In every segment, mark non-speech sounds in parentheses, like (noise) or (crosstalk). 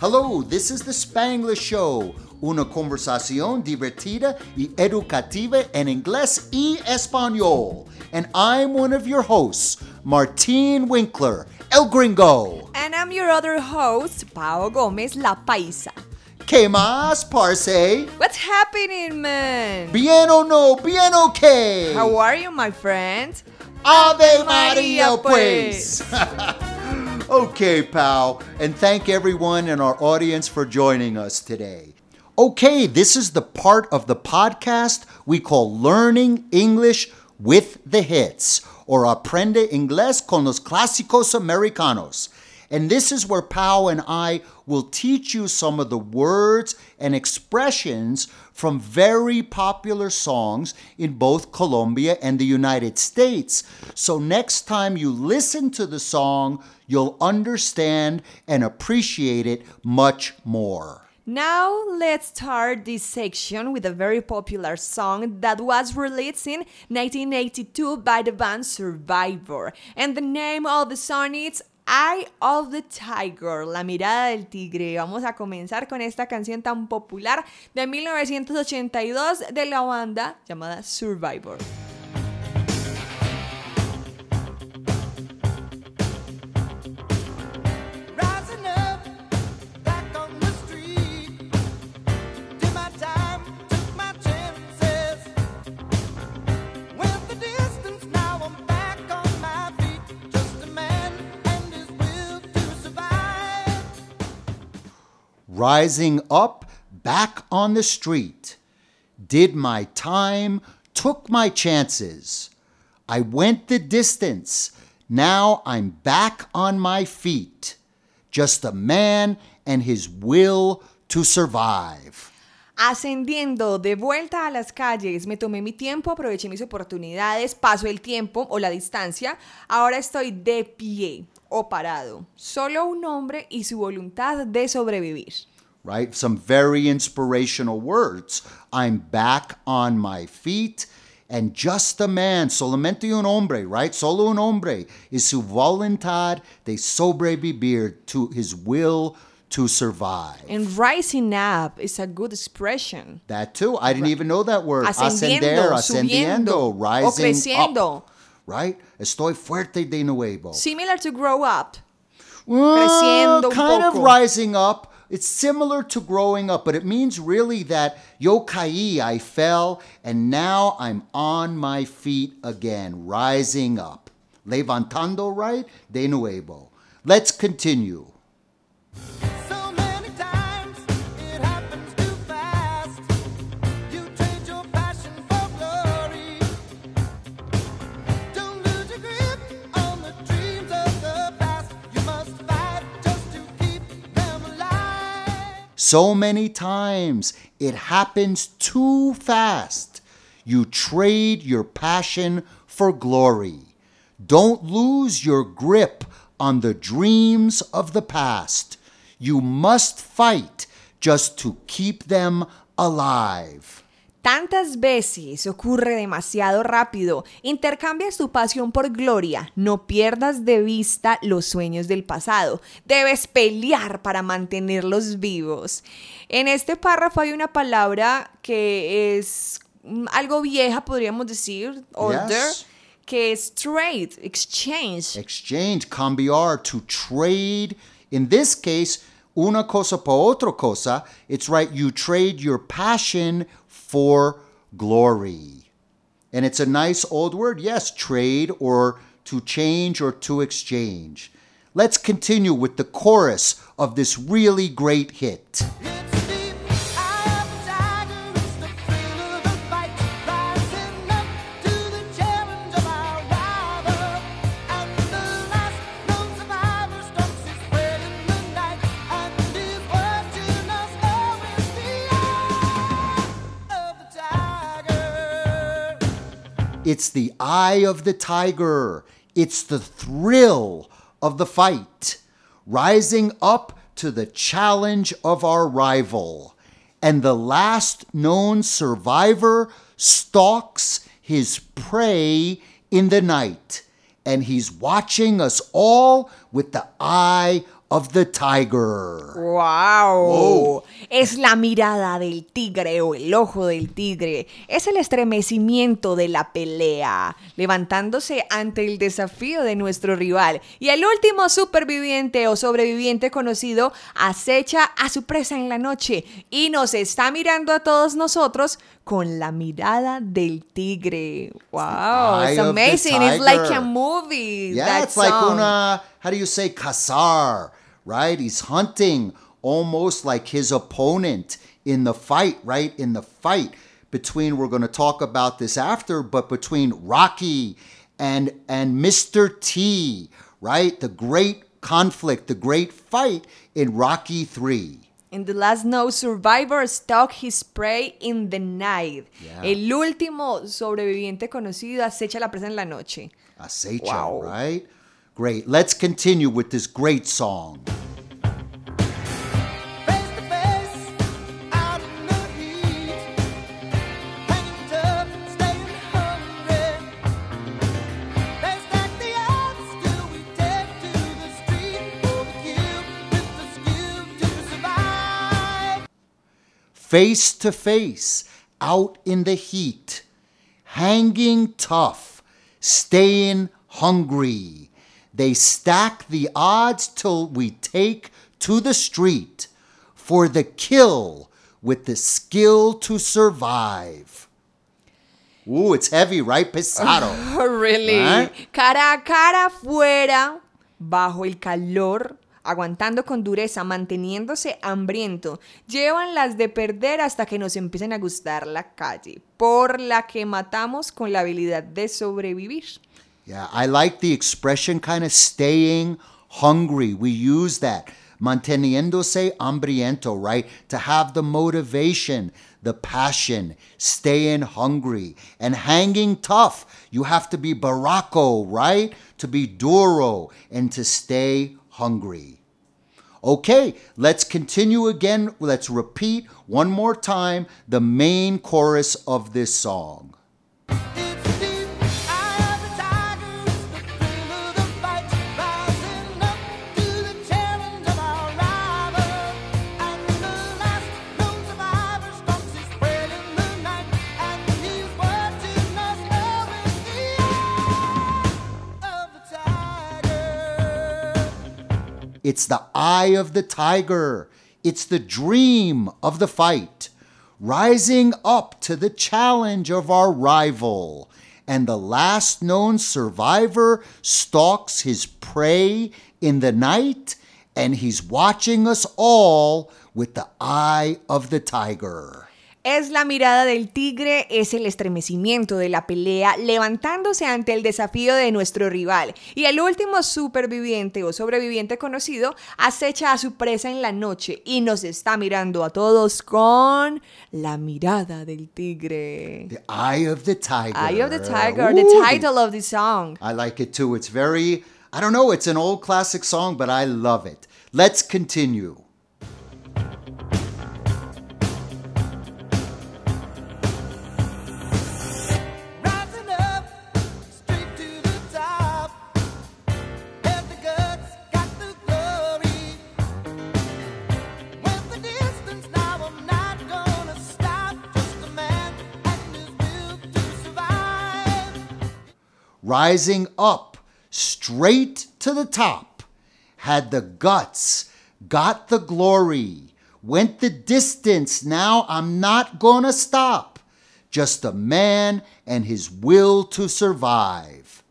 Hello, this is the Spanglish Show, una conversación divertida y educativa en inglés y español. And I'm one of your hosts, Martin Winkler, El Gringo. And I'm your other host, Pao Gomez La Paisa. ¿Qué más, parce? What's happening, man? Bien o no, bien okay. How are you, my friend? Ave Maria, pues. (laughs) okay, pal, and thank everyone in our audience for joining us today. Okay, this is the part of the podcast we call Learning English with the Hits, or Aprende Inglés con los Clásicos Americanos. And this is where Pao and I will teach you some of the words and expressions from very popular songs in both Colombia and the United States. So next time you listen to the song, you'll understand and appreciate it much more. Now let's start this section with a very popular song that was released in 1982 by the band Survivor. And the name of the song is Eye of the Tiger, la mirada del tigre. Vamos a comenzar con esta canción tan popular de 1982 de la banda llamada Survivor. Rising up back on the street. Did my time, took my chances. I went the distance. Now I'm back on my feet. Just a man and his will to survive. Ascendiendo de vuelta a las calles, me tomé mi tiempo, aproveché mis oportunidades, paso el tiempo o la distancia. Ahora estoy de pie o parado. Solo un hombre y su voluntad de sobrevivir. Right? Some very inspirational words. I'm back on my feet. And just a man, solamente un hombre, right? Solo un hombre is su voluntad de sobrevivir to his will to survive. And rising up is a good expression. That too. I didn't even know that word. Ascendiendo, Ascender, ascendiendo, rising up. Right? Estoy fuerte de nuevo. Similar to grow up. Well, kind of rising up. It's similar to growing up, but it means really that yo caí, I fell, and now I'm on my feet again, rising up. Levantando, right? De nuevo. Let's continue. So many times it happens too fast. You trade your passion for glory. Don't lose your grip on the dreams of the past. You must fight just to keep them alive. Tantas veces ocurre demasiado rápido. Intercambias tu pasión por gloria. No pierdas de vista los sueños del pasado. Debes pelear para mantenerlos vivos. En este párrafo hay una palabra que es mm, algo vieja, podríamos decir, older, Yes. que es trade, exchange. Exchange, cambiar, to trade. In this case, una cosa por otra cosa. It's right, you trade your passion for glory. And it's a nice old word, yes, trade or to change or to exchange. Let's continue with the chorus of this really great hit. It's It's the eye of the tiger. It's the thrill of the fight, rising up to the challenge of our rival. And the last known survivor stalks his prey in the night. And he's watching us all with the eye of the tiger. ¡Wow! Wow. Es la mirada del tigre o el ojo del tigre. Es el estremecimiento de la pelea, levantándose ante el desafío de nuestro rival. Y el último superviviente o sobreviviente conocido acecha a su presa en la noche y nos está mirando a todos nosotros con la mirada del tigre. ¡Wow! It's amazing. It's like a movie. Yeah, that it's like una, how do you say, cazar, right? He's hunting almost like his opponent in the fight, right? In the fight between, we're going to talk about this after, but between Rocky and, and Mr. T, right? The great conflict, the great fight in Rocky 3. In the last no survivor stalk his prey in the night. Yeah. El último sobreviviente conocido acecha la presa en la noche. Acecha, Wow. right? Great. Let's continue with this great song. Face to face, out in the heat, hanging tough, staying hungry. They stack the odds till we take to the street for the kill with the skill to survive. Ooh, it's heavy, right? Pesado. (laughs) Really? Cara a cara fuera, bajo el calor, aguantando con dureza, manteniéndose hambriento. Llevan las de perder hasta que nos empiecen a gustar la calle, por la que matamos con la habilidad de sobrevivir. Yeah, I like the expression kind of staying hungry. We use that. Manteniéndose hambriento, right? To have the motivation, the passion, staying hungry, and hanging tough. You have to be barraco, right? To be duro and to stay hungry. Okay, let's continue again. Let's repeat one more time the main chorus of this song. It's the eye of the tiger. It's the dream of the fight, rising up to the challenge of our rival. And the last known survivor stalks his prey in the night, and he's watching us all with the eye of the tiger. Es la mirada del tigre, es el estremecimiento de la pelea, levantándose ante el desafío de nuestro rival. Y el último superviviente o sobreviviente conocido acecha a su presa en la noche y nos está mirando a todos con la mirada del tigre. The eye of the tiger. Eye of the Tiger, the Ooh, title of the song. I like it too. It's very, I don't know, it's an old classic song, but I love it. Let's continue. Rising up straight to the top, had the guts, got the glory, went the distance. Now I'm not gonna stop. Just a man and his will to survive.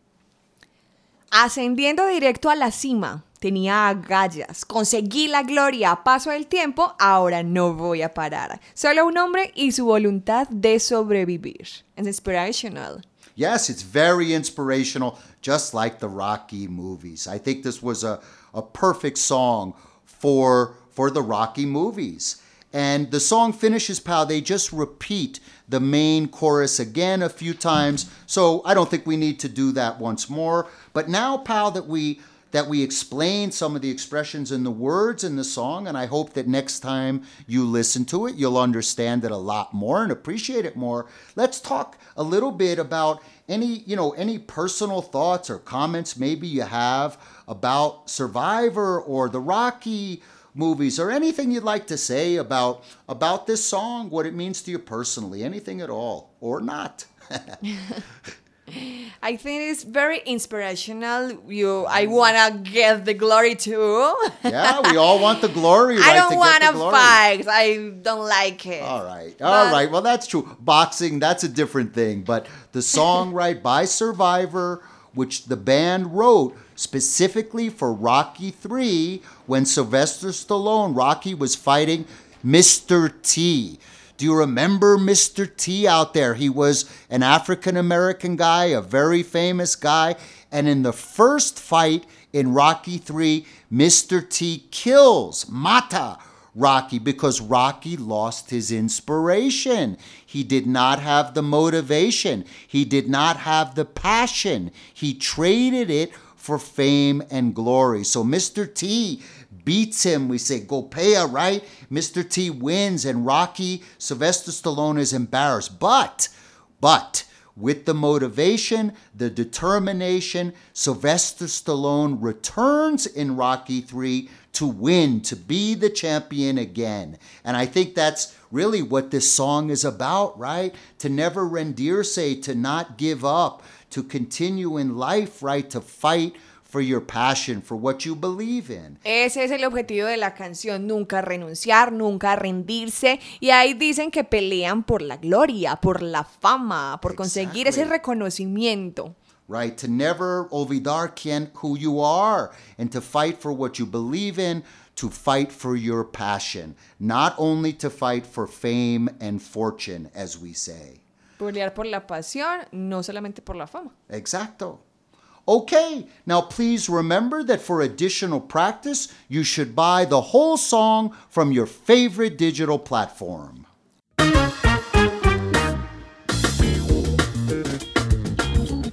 Ascendiendo directo a la cima, tenía agallas, conseguí la gloria a paso del tiempo, ahora no voy a parar. Solo un hombre y su voluntad de sobrevivir. Es inspirational. Yes, it's very inspirational, just like the Rocky movies. I think this was a, a perfect song for, for the Rocky movies. And the song finishes, pal, they just repeat the main chorus again a few times. So I don't think we need to do that once more. But now, pal, that we that we explain some of the expressions and the words in the song, and I hope that next time you listen to it, you'll understand it a lot more and appreciate it more. Let's talk a little bit about any, you know, any personal thoughts or comments maybe you have about Survivor or the Rocky movies or anything you'd like to say about about this song, what it means to you personally, anything at all or not. (laughs) (laughs) I think it's very inspirational. You, I wanna get the glory too. yeah, we all want the glory, (laughs) right? I don't to wanna the glory. fight. I don't like it. All right. all But- right. Well, that's true. Boxing, that's a different thing. But the song, (laughs) right, by Survivor, which the band wrote specifically for Rocky 3 when Sylvester Stallone, Rocky was fighting Mr. T. Do you remember Mr. T out there? He was an African American guy, a very famous guy. And in the first fight in Rocky 3, Mr. T kills Mata Rocky because Rocky lost his inspiration. He did not have the motivation. He did not have the passion. He traded it for fame and glory. So Mr. T beats him. We say Gopea, right? Mr. T wins, and Rocky, Sylvester Stallone is embarrassed. But, but, with the motivation, the determination, Sylvester Stallone returns in Rocky 3 to win, to be the champion again. And I think that's really what this song is about, right? To never rendirse, to not give up, to continue in life, right? To fight for your passion, for what you believe in. Ese es el objetivo de la canción, nunca renunciar, nunca rendirse. Y ahí dicen que pelean por la gloria, por la fama, por conseguir ese reconocimiento. right? To never olvidar quien, who you are and to fight for what you believe in, to fight for your passion, not only to fight for fame and fortune, as we say. Pelear por la pasión, no solamente por la fama. Exacto. Okay, now please remember that for additional practice, you should buy the whole song from your favorite digital platform.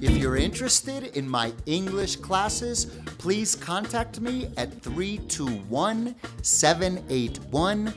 If you're interested in my English classes, please contact me at 321 781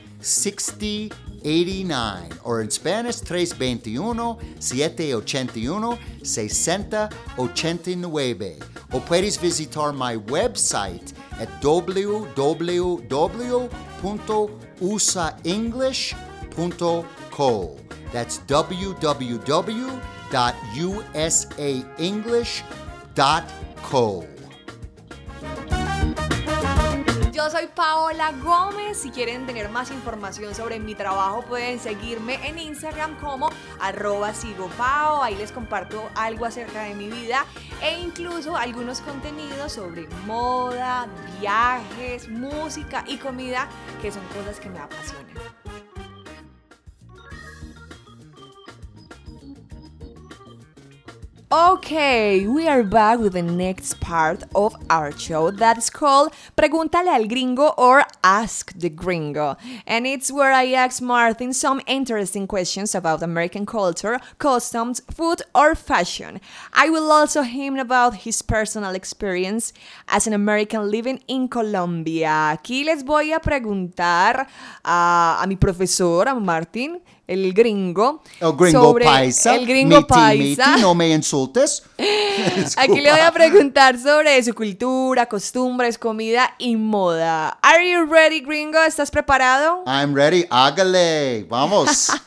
6089 or in Spanish 321 781 6089 o puedes visitar my website at www.usaenglish.co. That's www.usaenglish.co. Yo soy Paola Gómez. Si quieren tener más información sobre mi trabajo, pueden seguirme en Instagram como arroba sigopao. Ahí les comparto algo acerca de mi vida e incluso algunos contenidos sobre moda, viajes, música y comida, que son cosas que me apasionan. Okay, we are back with the next part of our show that's called Pregúntale al Gringo or Ask the Gringo. And it's where I ask Martin some interesting questions about American culture, customs, food, or fashion. I will also him about his personal experience as an American living in Colombia. Aquí les voy a preguntar a, a mi profesor, a Martin, el gringo, El gringo sobre paisa. el gringo miti, paisa. miti, no me insultes. (laughs) Aquí le voy a preguntar sobre su cultura, costumbres, comida y moda. Are you ready, gringo? ¿Estás preparado? I'm ready. Hágale. Vamos. (laughs)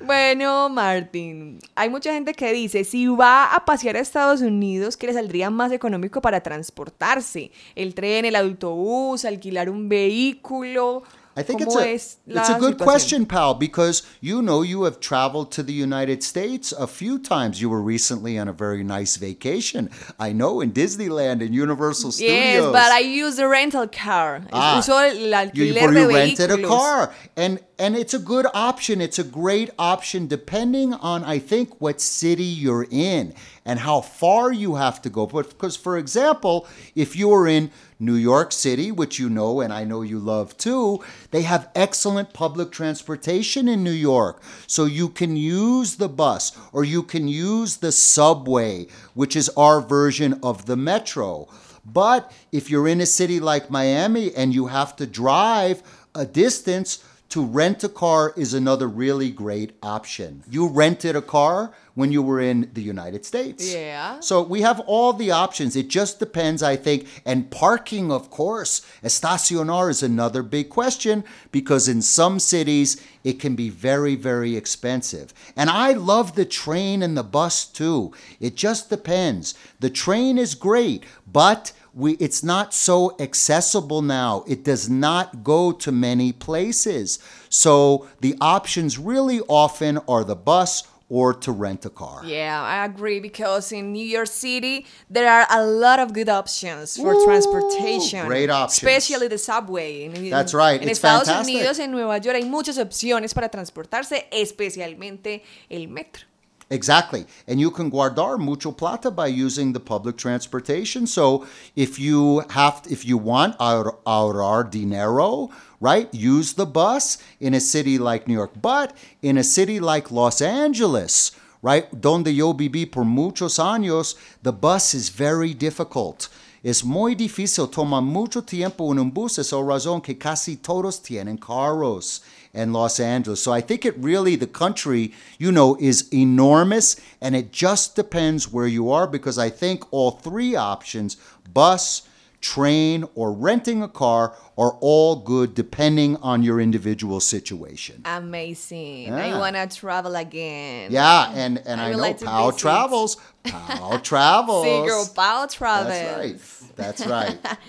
Bueno, Martín, hay mucha gente que dice, si va a pasear a Estados Unidos, que le saldría más económico para transportarse. El tren, el autobús, alquilar un vehículo. I think it's a, es it's a good situación? question, pal, because you know you have traveled to the United States a few times. You were recently on a very nice vacation. I know in Disneyland and Universal Yes, Studios. but I use a rental car. Ah, Uso el you, alquiler or de you rented a car and and it's a good option. It's a great option depending on i think what city you're in and how far you have to go. But because for example if you are in new york city which you know and i know you love too they have excellent public transportation in new york. So you can use the bus or you can use the subway which is our version of the metro. But if you're in a city like Miami and you have to drive a distance to rent a car is another really great option. You rented a car when you were in the United States. Yeah. So we have all the options. It just depends, I think. And parking, of course, estacionar is another big question because in some cities it can be very, very expensive. And I love the train and the bus too. It just depends. The train is great, but we it's not so accessible now. It does not go to many places. So the options really often are the bus or to rent a car. Yeah, I agree because in New York City there are a lot of good options for Ooh, transportation. great options. Especially the subway. That's right, En it's Estados fantastic. Unidos, en Nueva York hay muchas opciones para transportarse, especialmente el metro. Exactly. And you can guardar mucho plata by using the public transportation. So if you have if you want ahor- ahorrar dinero, right? Use the bus in a city like New York, but in a city like Los Angeles, right? Donde yo viví por muchos años, the bus is very difficult. Es muy difícil, toma mucho tiempo en un bus, es la razón que casi todos tienen carros in Los Angeles. So I think it really, the country, you know, is enormous and it just depends where you are because I think all three options, bus, train, or renting a car, are all good depending on your individual situation. Amazing. I wanna travel again. Yeah, and, and I I, know like to Pal travels. Pal (laughs) travels. Sí, girl, Pao Travels. That's right. That's right. (laughs)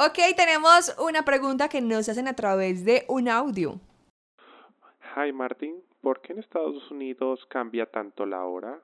Ok, tenemos una pregunta que nos hacen a través de un audio. Hi Martin, ¿por qué en Estados Unidos cambia tanto la hora?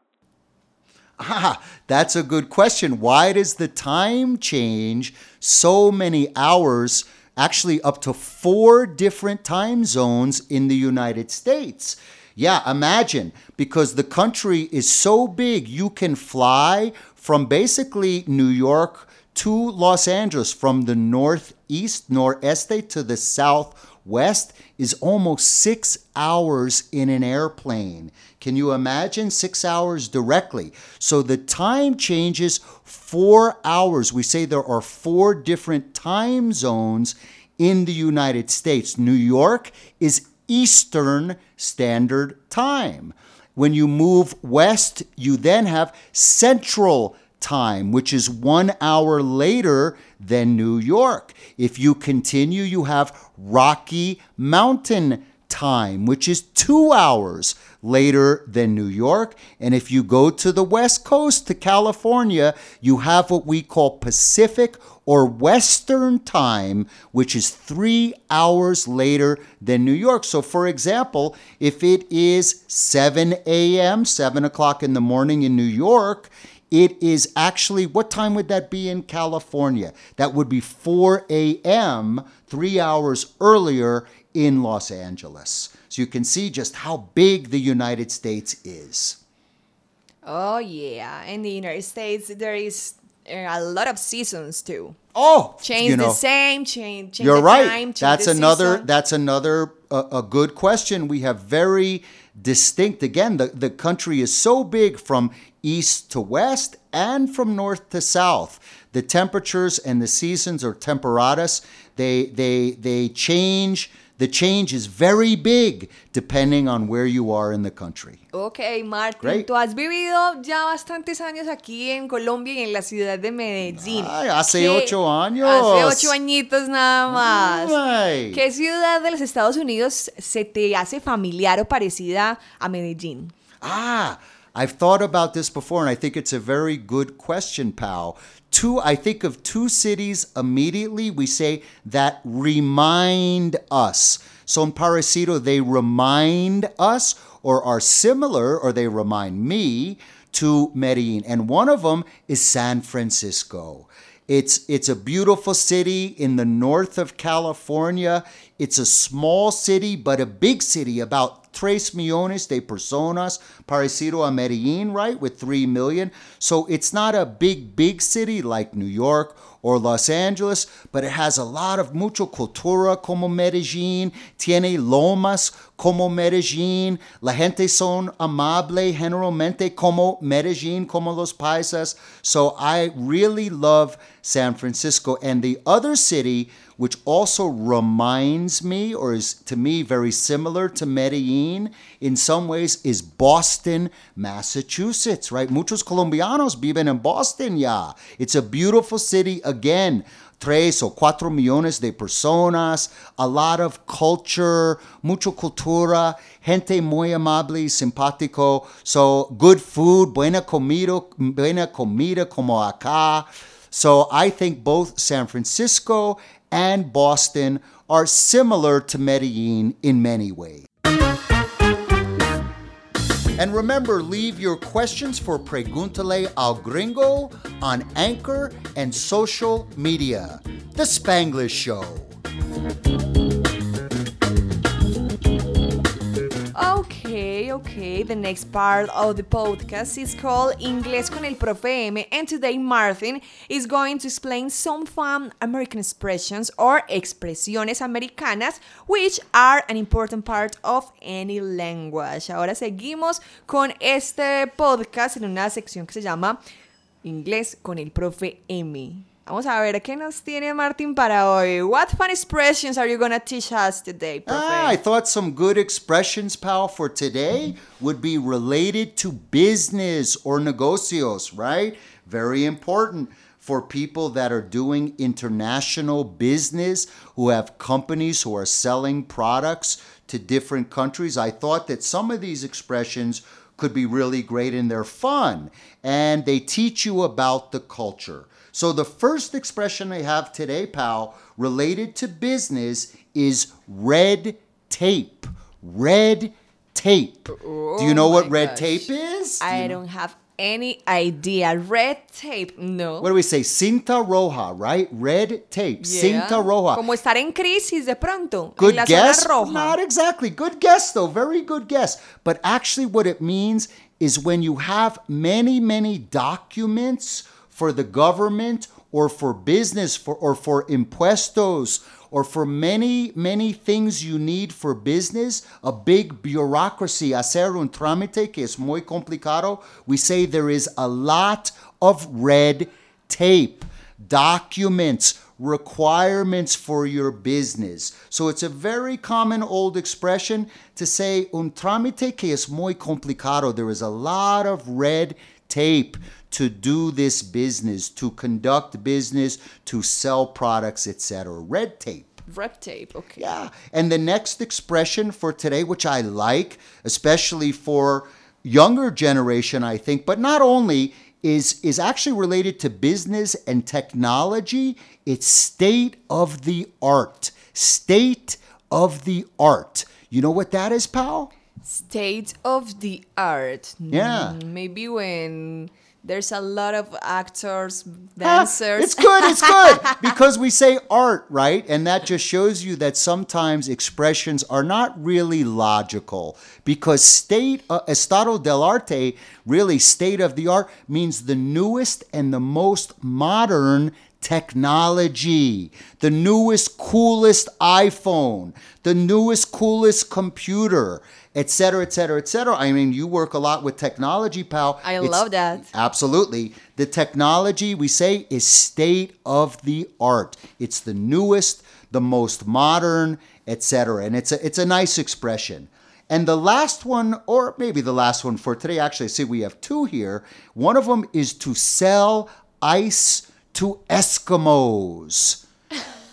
Ah, that's a good question. Why does the time change so many hours, actually up to four different time zones in the United States? Yeah, imagine because the country is so big, you can fly from basically New York to Los Angeles from the northeast, noreste to the southwest is almost six hours in an airplane. Can you imagine? Six hours directly. So the time changes four hours. We say there are four different time zones in the United States. New York is Eastern Standard Time. When you move west, you then have Central Time, which is one hour later than New York. If you continue, you have Rocky Mountain Time, which is two hours later than New York. And if you go to the West Coast, to California, you have what we call Pacific or Western Time, which is three hours later than New York. So, for example, if it is 7 a.m., 7 o'clock in the morning in New York, it is actually, what time would that be in California? That would be 4 a.m., three hours earlier in Los Angeles. So you can see just how big the United States is. Oh, yeah. In the United States, there is a lot of seasons too. Oh, Change you know, the same, change, change You're the right. time, change that's another. season. That's another uh, a good question. We have very distinct. Again, the the country is so big from east to west and from north to south. The temperatures and the seasons are temperadas. They they they change. The change is very big depending on where you are in the country. Ok, Martín, Great. tú has vivido ya bastantes años aquí en Colombia y en la ciudad de Medellín. Ay, hace ¿Qué- ocho años. Hace ocho añitos nada más. Ay. ¿Qué ciudad de los Estados Unidos se te hace familiar o parecida a Medellín? Ah, I've thought about this before, and I think it's a very good question, pal. Two, I think of two cities immediately. We say that remind us. So in Parecido, they remind us, or are similar, or they remind me to Medellin, and one of them is San Francisco. It's it's a beautiful city in the north of California. It's a small city, but a big city, about tres millones de personas, parecido a Medellin, right, with three million. So it's not a big, big city like New York or Los Angeles, but it has a lot of mucho cultura como Medellin, tiene lomas como Medellin, la gente son amable generalmente como Medellin, como los paisas. So I really love San Francisco. And the other city, which also reminds me or is to me very similar to Medellin in some ways, is Boston, Massachusetts, right? Muchos colombianos viven in Boston, yeah. It's a beautiful city again. Tres o cuatro millones de personas, a lot of culture, mucho cultura, gente muy amable simpático. So, good food, buena comida, buena comida como acá. So I think both San Francisco and Boston are similar to Medellin in many ways. And remember, leave your questions for Preguntale al Gringo on Anchor and social media. The Spanglish Show. Okay, okay. The next part of the podcast is called Inglés con el Profe M, and today Martin is going to explain some fun American expressions or expresiones americanas, which are an important part of any language. Ahora seguimos con este podcast en una sección que se llama Inglés con el Profe M. Vamos a ver qué nos tiene Martin para hoy. What fun expressions are you gonna teach us today? Ah, I thought some good expressions, pal, for today would be related to business or negocios, right? Very important for people that are doing international business, who have companies who are selling products to different countries. I thought that some of these expressions could be really great and they're fun and they teach you about the culture. So, the first expression I have today, pal, related to business is red tape. Red tape. Do you oh know Oh what red gosh. tape is? Do I you- don't have any idea. Red tape, no. What do we say? Cinta roja, right? Red tape. Yeah. Cinta roja. Como estar en crisis de pronto. Good guess. zona roja. Not exactly. Good guess, though. Very good guess. But actually, what it means is when you have many, many documents for the government or for business for, or for impuestos or for many, many things you need for business, a big bureaucracy, hacer un trámite que es muy complicado, we say there is a lot of red tape, documents, requirements for your business. So it's a very common old expression to say un trámite que es muy complicado. There is a lot of red tape to do this business, to conduct business, to sell products, etc. Red tape. Red tape, okay. Yeah. And the next expression for today, which I like, especially for younger generation, I think, but not only, is, is actually related to business and technology. It's state of the art. State of the art. You know what that is, pal? State of the art. Yeah. Mm, Maybe when there's a lot of actors, Ah, dancers. It's good, it's good. (laughs) because we say art, right? And that just shows you that sometimes expressions are not really logical. Because state, uh, estado del arte, really state of the art, means the newest and the most modern technology, the newest, coolest iPhone, the newest, coolest computer, etc., etc., etc. I mean, you work a lot with technology, pal. I It's- love that. Absolutely. The technology we say is state of the art. It's the newest, the most modern, etc. And it's a it's a nice expression. And the last one, or maybe the last one for today, actually, I see we have two here. One of them is to sell ice to Eskimos.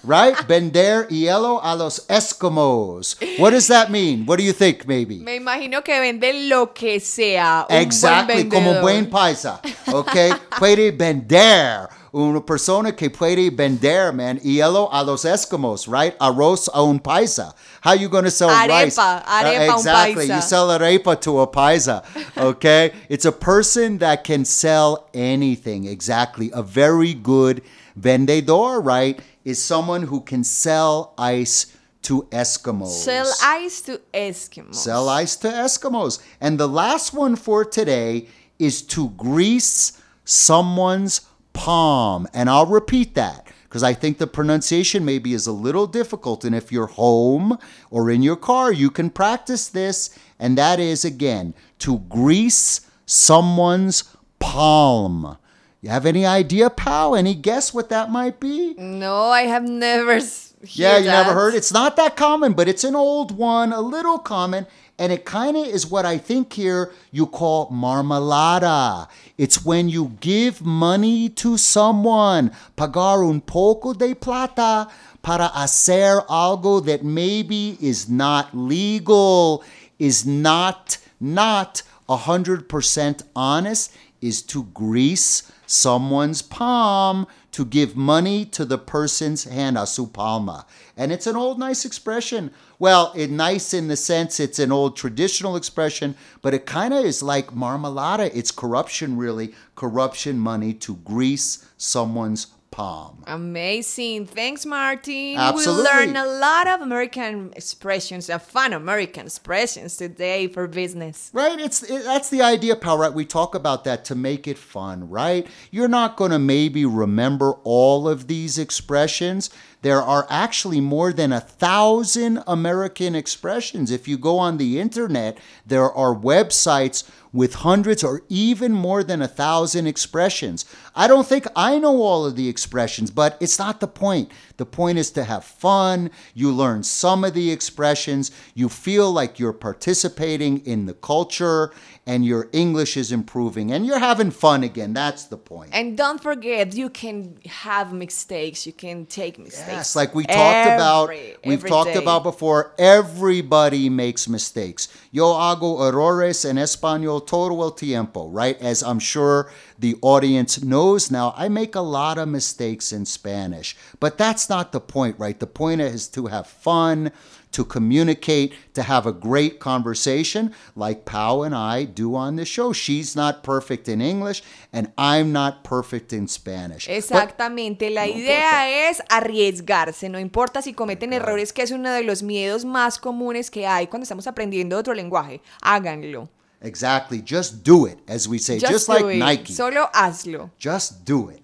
Right? Vender hielo a los Eskimos. What does that mean? What do you think, maybe? Me imagino que vende lo que sea. un buen Exactly, como buen paisa. Ok, (laughs) puede vender. Una persona que puede vender, man, hielo a los Eskimos, right? Arroz a un paisa. How you going to sell rice? Arepa, arepa a un exactly, you sell arepa to a paisa. Okay, it's a person that can sell anything. Exactly, a very good vendedor, right? Is someone who can sell ice to Eskimos. Sell ice to Eskimos. Sell ice to Eskimos. And the last one for today is to grease someone's palm. And I'll repeat that because I think the pronunciation maybe is a little difficult. And if you're home or in your car, you can practice this. And that is, again, to grease someone's palm. You have any idea, pal? Any guess what that might be? No, I have never. Yeah, you never heard? It's not that common, but it's an old one, a little common, and it kind of is what I think here you call marmalada. It's when you give money to someone, pagar un poco de plata para hacer algo that maybe is not legal, is not not 100% honest, is to grease someone's palm to give money to the person's hand, a su palma. And it's an old nice expression. Well, it nice in the sense it's an old traditional expression, but it kind of is like marmalada. It's corruption, really. Corruption money to grease someone's palm. Amazing. Thanks, Martin. Absolutely. We learned a lot of American expressions, uh, fun American expressions today for business. Right? It's it, that's the idea, pal. Right? We talk about that to make it fun, right? You're not going to maybe remember all of these expressions. There are actually more than a thousand American expressions. If you go on the internet, there are websites with hundreds or even more than a thousand expressions. I don't think I know all of the expressions, but it's not the point. The point is to have fun. You learn some of the expressions. You feel like you're participating in the culture and your English is improving and you're having fun again. That's the point. And don't forget, you can have mistakes. You can take mistakes. Yes, like we talked about, we've every talked day. about before, everybody makes mistakes. Yo hago errores en español todo el tiempo, right? As I'm sure the audience knows now, I make a lot of mistakes in Spanish. But that's not the point, right? The point is to have fun, to communicate, to have a great conversation like Pau and I do on the show. She's not perfect in English, and I'm not perfect in Spanish. But- Exactamente, la idea es arriesgarse, no importa si cometen errores, que es uno de los miedos más comunes que hay cuando estamos aprendiendo otro lenguaje. Háganlo. Exactly. Just do it, as we say, just, do like it. Nike. Solo hazlo. just do it.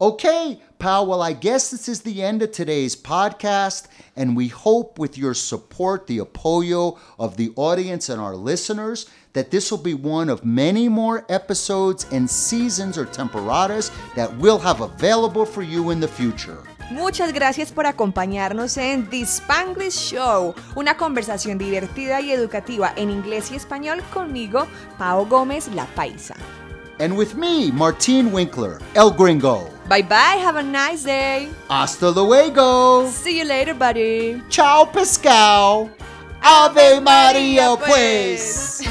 Okay, pal. Well, I guess this is the end of today's podcast, and we hope with your support, the apoyo of the audience and our listeners, that this will be one of many more episodes and seasons or temporadas that we'll have available for you in the future. Muchas gracias por acompañarnos en The Spanglish Show, una conversación divertida y educativa en inglés y español conmigo, Pao Gómez La Paisa. And with me, Martin Winkler, El Gringo. Bye bye, have a nice day. Hasta luego. See you later, buddy. Ciao, pescao. Ave Maria, pues.